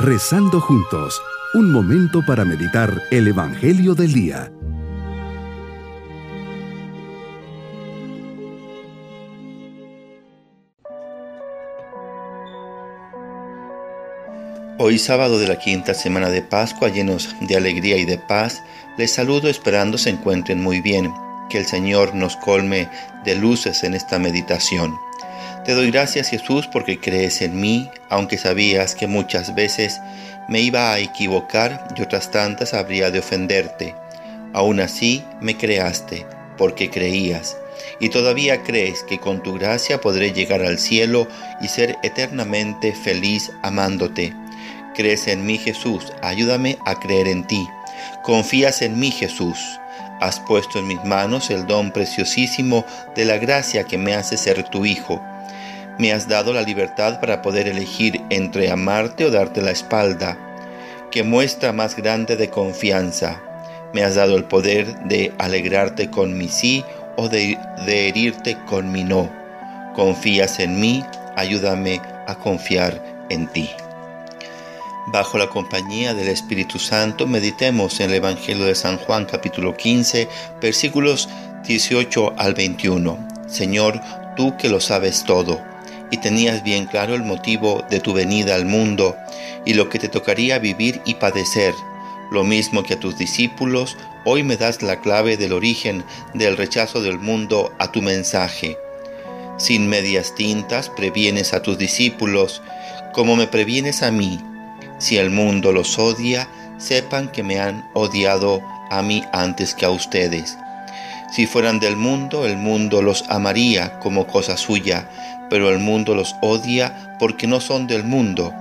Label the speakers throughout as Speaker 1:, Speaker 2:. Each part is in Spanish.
Speaker 1: Rezando juntos, un momento para meditar el Evangelio del Día.
Speaker 2: Hoy sábado de la quinta semana de Pascua, llenos de alegría y de paz, les saludo esperando se encuentren muy bien, que el Señor nos colme de luces en esta meditación. Te doy gracias Jesús porque crees en mí, aunque sabías que muchas veces me iba a equivocar y otras tantas habría de ofenderte. Aún así me creaste porque creías y todavía crees que con tu gracia podré llegar al cielo y ser eternamente feliz amándote. Crees en mí Jesús, ayúdame a creer en ti. Confías en mí Jesús. Has puesto en mis manos el don preciosísimo de la gracia que me hace ser tu Hijo me has dado la libertad para poder elegir entre amarte o darte la espalda. que muestra más grande de confianza? Me has dado el poder de alegrarte con mi sí o de, de herirte con mi no. Confías en mí, ayúdame a confiar en ti. Bajo la compañía del Espíritu Santo, meditemos en el Evangelio de San Juan capítulo 15, versículos 18 al 21. Señor, tú que lo sabes todo y tenías bien claro el motivo de tu venida al mundo y lo que te tocaría vivir y padecer. Lo mismo que a tus discípulos, hoy me das la clave del origen del rechazo del mundo a tu mensaje. Sin medias tintas previenes a tus discípulos, como me previenes a mí. Si el mundo los odia, sepan que me han odiado a mí antes que a ustedes. Si fueran del mundo, el mundo los amaría como cosa suya, pero el mundo los odia porque no son del mundo,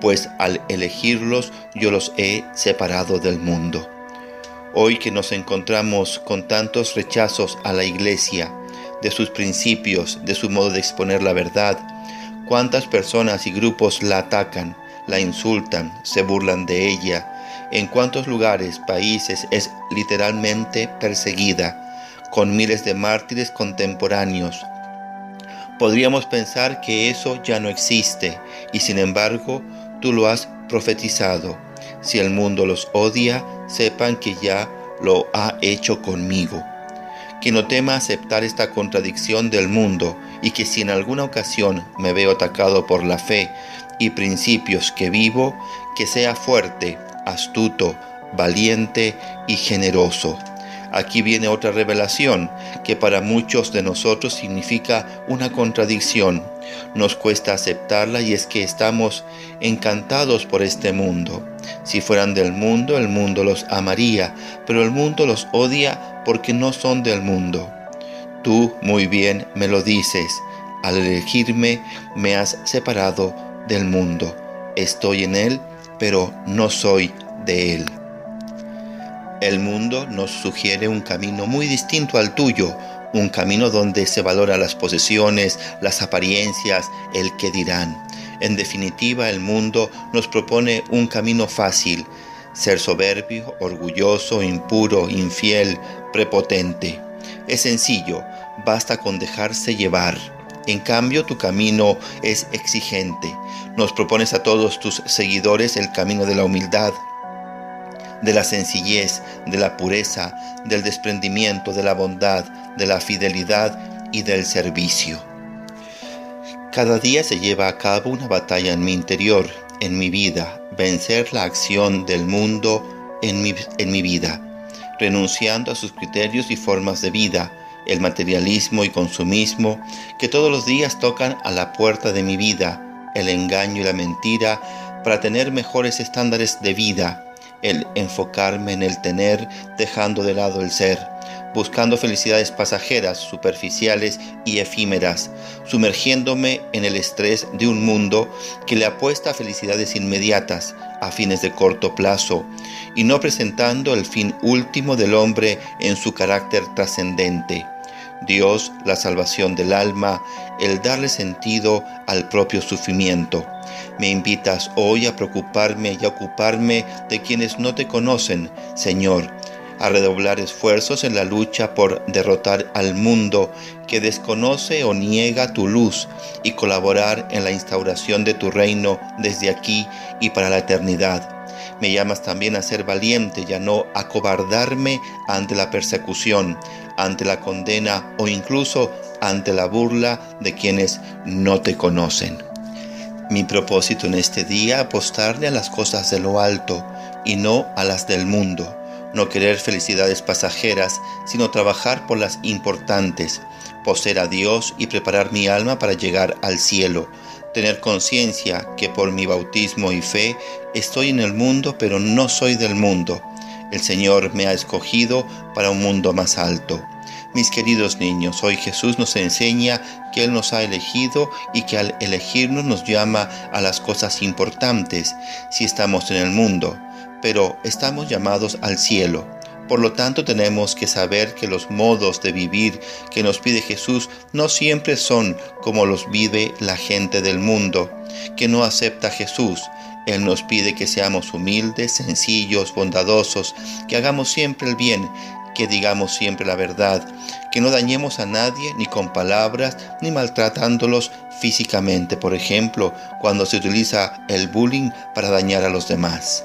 Speaker 2: pues al elegirlos yo los he separado del mundo. Hoy que nos encontramos con tantos rechazos a la iglesia, de sus principios, de su modo de exponer la verdad, cuántas personas y grupos la atacan, la insultan, se burlan de ella, en cuántos lugares, países es literalmente perseguida, con miles de mártires contemporáneos, Podríamos pensar que eso ya no existe y sin embargo tú lo has profetizado. Si el mundo los odia, sepan que ya lo ha hecho conmigo. Que no tema aceptar esta contradicción del mundo y que si en alguna ocasión me veo atacado por la fe y principios que vivo, que sea fuerte, astuto, valiente y generoso Aquí viene otra revelación que para muchos de nosotros significa una contradicción. Nos cuesta aceptarla y es que estamos encantados por este mundo. Si fueran del mundo, el mundo los amaría, pero el mundo los odia porque no son del mundo. Tú muy bien me lo dices, al elegirme me has separado del mundo. Estoy en él, pero no soy de él. El mundo nos sugiere un camino muy distinto al tuyo, un camino donde se valora las posesiones, las apariencias, el que dirán. En definitiva, el mundo nos propone un camino fácil, ser soberbio, orgulloso, impuro, infiel, prepotente. Es sencillo, basta con dejarse llevar. En cambio, tu camino es exigente. Nos propones a todos tus seguidores el camino de la humildad, de la sencillez, de la pureza, del desprendimiento, de la bondad, de la fidelidad y del servicio. Cada día se lleva a cabo una batalla en mi interior, en mi vida, vencer la acción del mundo en mi, en mi vida, renunciando a sus criterios y formas de vida, el materialismo y consumismo que todos los días tocan a la puerta de mi vida, el engaño y la mentira para tener mejores estándares de vida, el enfocarme en el tener, dejando de lado el ser, buscando felicidades pasajeras, superficiales y efímeras, sumergiéndome en el estrés de un mundo que le apuesta a felicidades inmediatas, a fines de corto plazo, y no presentando el fin último del hombre en su carácter trascendente. Dios, la salvación del alma, el darle sentido al propio sufrimiento. Me invitas hoy a preocuparme y a ocuparme de quienes no te conocen, Señor, a redoblar esfuerzos en la lucha por derrotar al mundo que desconoce o niega tu luz y colaborar en la instauración de tu reino desde aquí y para la eternidad. Me llamas también a ser valiente y a no acobardarme ante la persecución, ante la condena o incluso ante la burla de quienes no te conocen. Mi propósito en este día apostarle a las cosas de lo alto y no a las del mundo no querer felicidades pasajeras, sino trabajar por las importantes, poseer a Dios y preparar mi alma para llegar al cielo, tener conciencia que por mi bautismo y fe estoy en el mundo, pero no soy del mundo. El Señor me ha escogido para un mundo más alto. Mis queridos niños, hoy Jesús nos enseña que Él nos ha elegido y que al elegirnos nos llama a las cosas importantes si estamos en el mundo pero estamos llamados al cielo. Por lo tanto tenemos que saber que los modos de vivir que nos pide Jesús no siempre son como los vive la gente del mundo, que no acepta a Jesús. Él nos pide que seamos humildes, sencillos, bondadosos, que hagamos siempre el bien, que digamos siempre la verdad, que no dañemos a nadie ni con palabras ni maltratándolos físicamente, por ejemplo, cuando se utiliza el bullying para dañar a los demás